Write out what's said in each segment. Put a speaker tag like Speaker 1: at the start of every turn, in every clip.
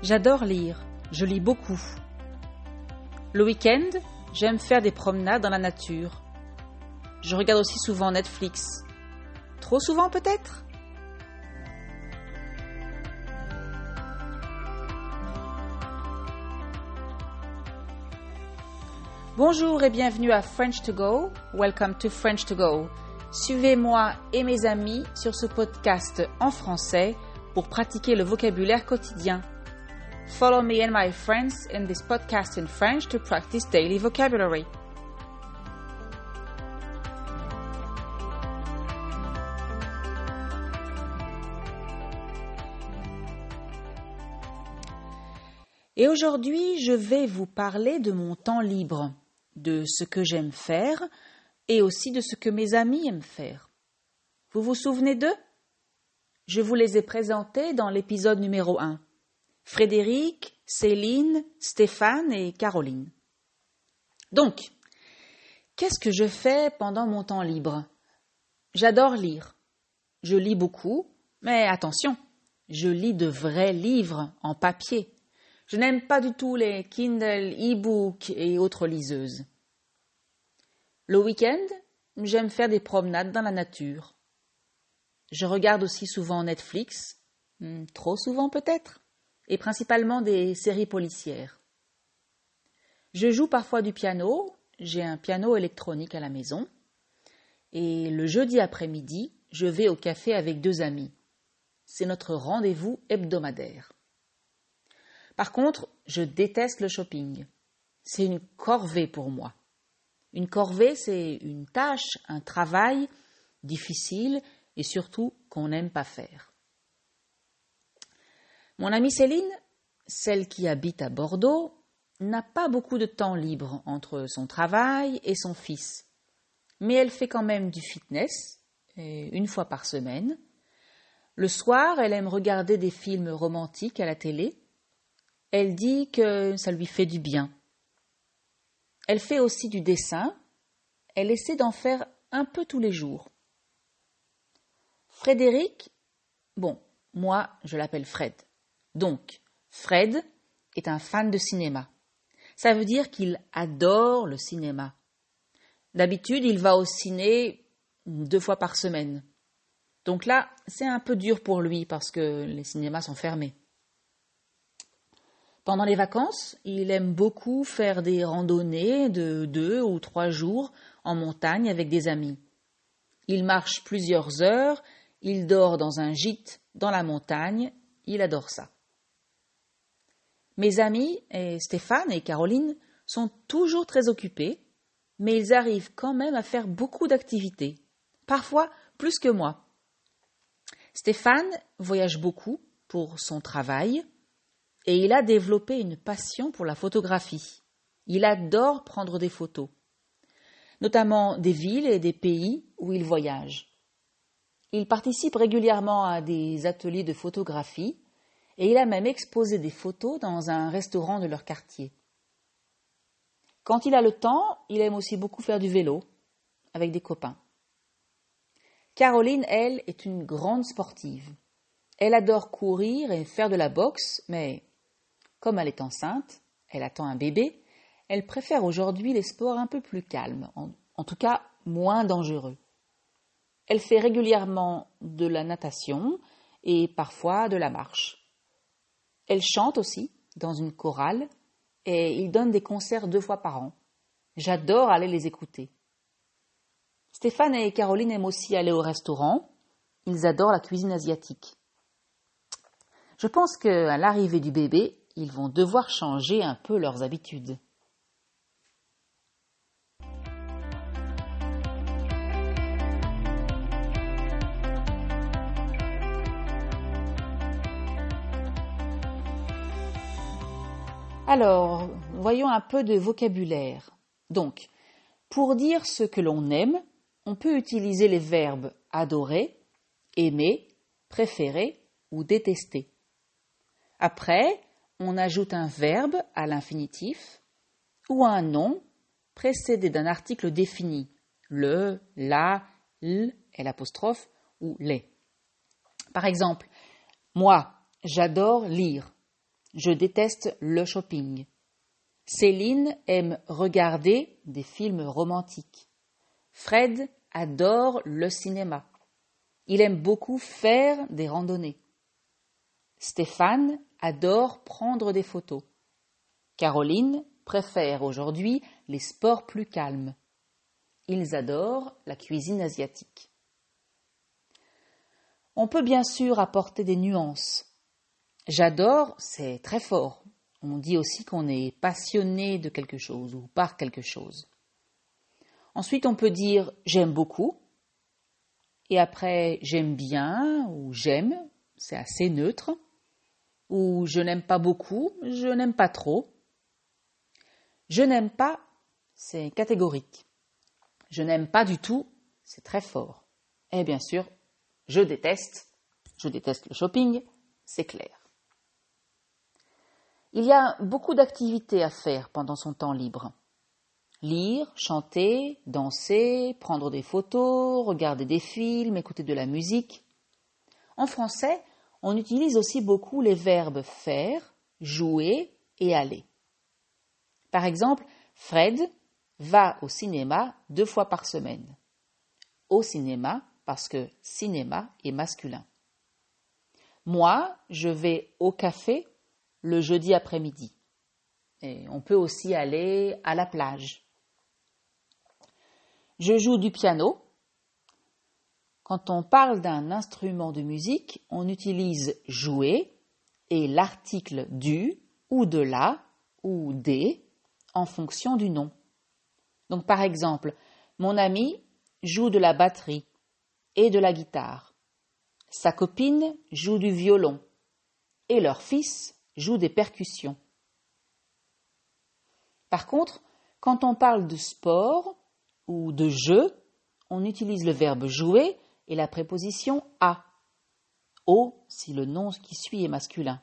Speaker 1: J'adore lire, je lis beaucoup. Le week-end, j'aime faire des promenades dans la nature. Je regarde aussi souvent Netflix. Trop souvent peut-être? Bonjour et bienvenue à French to Go. Welcome to French to Go. Suivez-moi et mes amis sur ce podcast en français pour pratiquer le vocabulaire quotidien. Follow me and my friends in this podcast in French to practice daily vocabulary. Et aujourd'hui, je vais vous parler de mon temps libre, de ce que j'aime faire et aussi de ce que mes amis aiment faire. Vous vous souvenez d'eux? Je vous les ai présentés dans l'épisode numéro 1. Frédéric, Céline, Stéphane et Caroline. Donc, qu'est-ce que je fais pendant mon temps libre? J'adore lire. Je lis beaucoup, mais attention, je lis de vrais livres en papier. Je n'aime pas du tout les Kindle, e-books et autres liseuses. Le week-end, j'aime faire des promenades dans la nature. Je regarde aussi souvent Netflix, hmm, trop souvent peut-être et principalement des séries policières. Je joue parfois du piano, j'ai un piano électronique à la maison, et le jeudi après-midi, je vais au café avec deux amis. C'est notre rendez-vous hebdomadaire. Par contre, je déteste le shopping. C'est une corvée pour moi. Une corvée, c'est une tâche, un travail difficile et surtout qu'on n'aime pas faire. Mon amie Céline, celle qui habite à Bordeaux, n'a pas beaucoup de temps libre entre son travail et son fils. Mais elle fait quand même du fitness, une fois par semaine. Le soir, elle aime regarder des films romantiques à la télé. Elle dit que ça lui fait du bien. Elle fait aussi du dessin. Elle essaie d'en faire un peu tous les jours. Frédéric, bon, moi je l'appelle Fred. Donc, Fred est un fan de cinéma. Ça veut dire qu'il adore le cinéma. D'habitude, il va au ciné deux fois par semaine. Donc là, c'est un peu dur pour lui parce que les cinémas sont fermés. Pendant les vacances, il aime beaucoup faire des randonnées de deux ou trois jours en montagne avec des amis. Il marche plusieurs heures, il dort dans un gîte dans la montagne, il adore ça. Mes amis, Stéphane et Caroline, sont toujours très occupés, mais ils arrivent quand même à faire beaucoup d'activités, parfois plus que moi. Stéphane voyage beaucoup pour son travail et il a développé une passion pour la photographie. Il adore prendre des photos, notamment des villes et des pays où il voyage. Il participe régulièrement à des ateliers de photographie et il a même exposé des photos dans un restaurant de leur quartier. Quand il a le temps, il aime aussi beaucoup faire du vélo avec des copains. Caroline, elle, est une grande sportive. Elle adore courir et faire de la boxe, mais comme elle est enceinte, elle attend un bébé, elle préfère aujourd'hui les sports un peu plus calmes, en, en tout cas moins dangereux. Elle fait régulièrement de la natation et parfois de la marche. Elle chante aussi dans une chorale et ils donnent des concerts deux fois par an. J'adore aller les écouter. Stéphane et Caroline aiment aussi aller au restaurant. Ils adorent la cuisine asiatique. Je pense qu'à l'arrivée du bébé, ils vont devoir changer un peu leurs habitudes. Alors, voyons un peu de vocabulaire. Donc, pour dire ce que l'on aime, on peut utiliser les verbes adorer, aimer, préférer ou détester. Après, on ajoute un verbe à l'infinitif ou un nom précédé d'un article défini, le, la, l l'apostrophe ou les. Par exemple, moi, j'adore lire. Je déteste le shopping. Céline aime regarder des films romantiques. Fred adore le cinéma. Il aime beaucoup faire des randonnées. Stéphane adore prendre des photos. Caroline préfère aujourd'hui les sports plus calmes. Ils adorent la cuisine asiatique. On peut bien sûr apporter des nuances. J'adore, c'est très fort. On dit aussi qu'on est passionné de quelque chose ou par quelque chose. Ensuite, on peut dire j'aime beaucoup. Et après, j'aime bien ou j'aime, c'est assez neutre. Ou je n'aime pas beaucoup, je n'aime pas trop. Je n'aime pas, c'est catégorique. Je n'aime pas du tout, c'est très fort. Et bien sûr, je déteste, je déteste le shopping, c'est clair. Il y a beaucoup d'activités à faire pendant son temps libre. Lire, chanter, danser, prendre des photos, regarder des films, écouter de la musique. En français, on utilise aussi beaucoup les verbes faire, jouer et aller. Par exemple, Fred va au cinéma deux fois par semaine. Au cinéma parce que cinéma est masculin. Moi, je vais au café le jeudi après-midi. Et on peut aussi aller à la plage. Je joue du piano. Quand on parle d'un instrument de musique, on utilise jouer et l'article du ou de la ou des en fonction du nom. Donc par exemple, mon ami joue de la batterie et de la guitare. Sa copine joue du violon et leur fils joue des percussions. Par contre, quand on parle de sport ou de jeu, on utilise le verbe jouer et la préposition à. Au si le nom qui suit est masculin.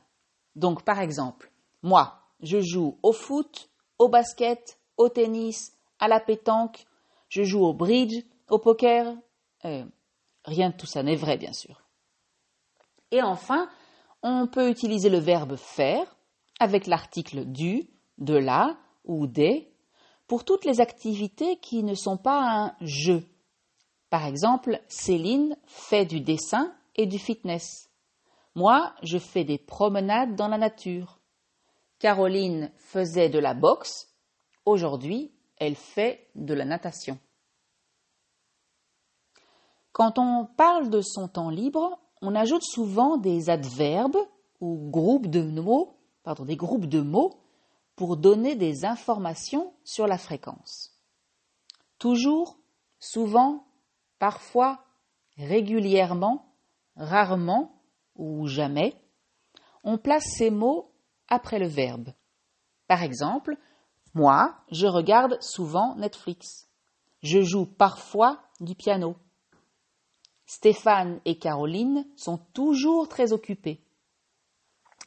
Speaker 1: Donc par exemple, moi, je joue au foot, au basket, au tennis, à la pétanque, je joue au bridge, au poker. Euh, rien de tout ça n'est vrai, bien sûr. Et enfin, on peut utiliser le verbe faire avec l'article du, de la ou des pour toutes les activités qui ne sont pas un jeu. Par exemple, Céline fait du dessin et du fitness. Moi, je fais des promenades dans la nature. Caroline faisait de la boxe. Aujourd'hui, elle fait de la natation. Quand on parle de son temps libre, on ajoute souvent des adverbes ou groupes de mots, des groupes de mots pour donner des informations sur la fréquence. Toujours, souvent, parfois, régulièrement, rarement ou jamais, on place ces mots après le verbe. Par exemple, moi, je regarde souvent Netflix. Je joue parfois du piano. Stéphane et Caroline sont toujours très occupés.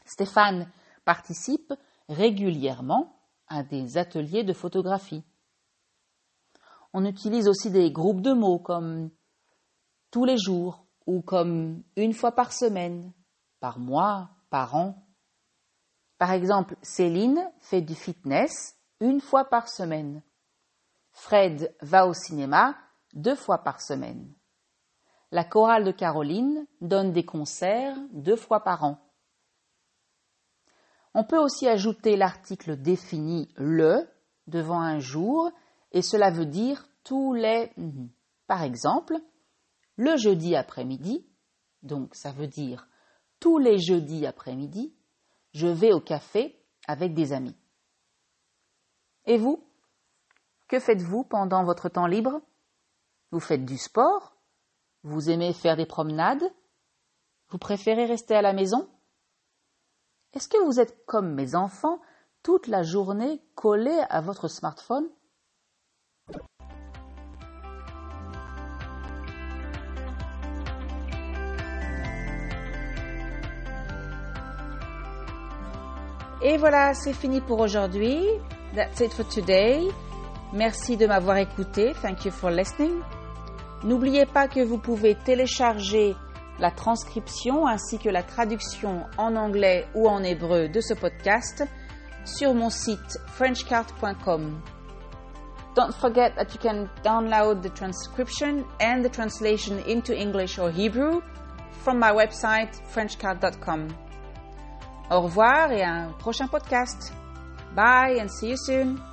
Speaker 1: Stéphane participe régulièrement à des ateliers de photographie. On utilise aussi des groupes de mots comme tous les jours ou comme une fois par semaine, par mois, par an. Par exemple, Céline fait du fitness une fois par semaine. Fred va au cinéma deux fois par semaine. La chorale de Caroline donne des concerts deux fois par an. On peut aussi ajouter l'article défini le devant un jour et cela veut dire tous les. Par exemple, le jeudi après-midi, donc ça veut dire tous les jeudis après-midi, je vais au café avec des amis. Et vous? Que faites-vous pendant votre temps libre? Vous faites du sport? Vous aimez faire des promenades? Vous préférez rester à la maison? Est-ce que vous êtes comme mes enfants toute la journée collés à votre smartphone? Et voilà, c'est fini pour aujourd'hui. That's it for today. Merci de m'avoir écouté. Thank you for listening. N'oubliez pas que vous pouvez télécharger la transcription ainsi que la traduction en anglais ou en hébreu de ce podcast sur mon site frenchcart.com. Don't forget that you can download the transcription and the translation into English or Hebrew from my website frenchcart.com. Au revoir et à un prochain podcast. Bye and see you soon.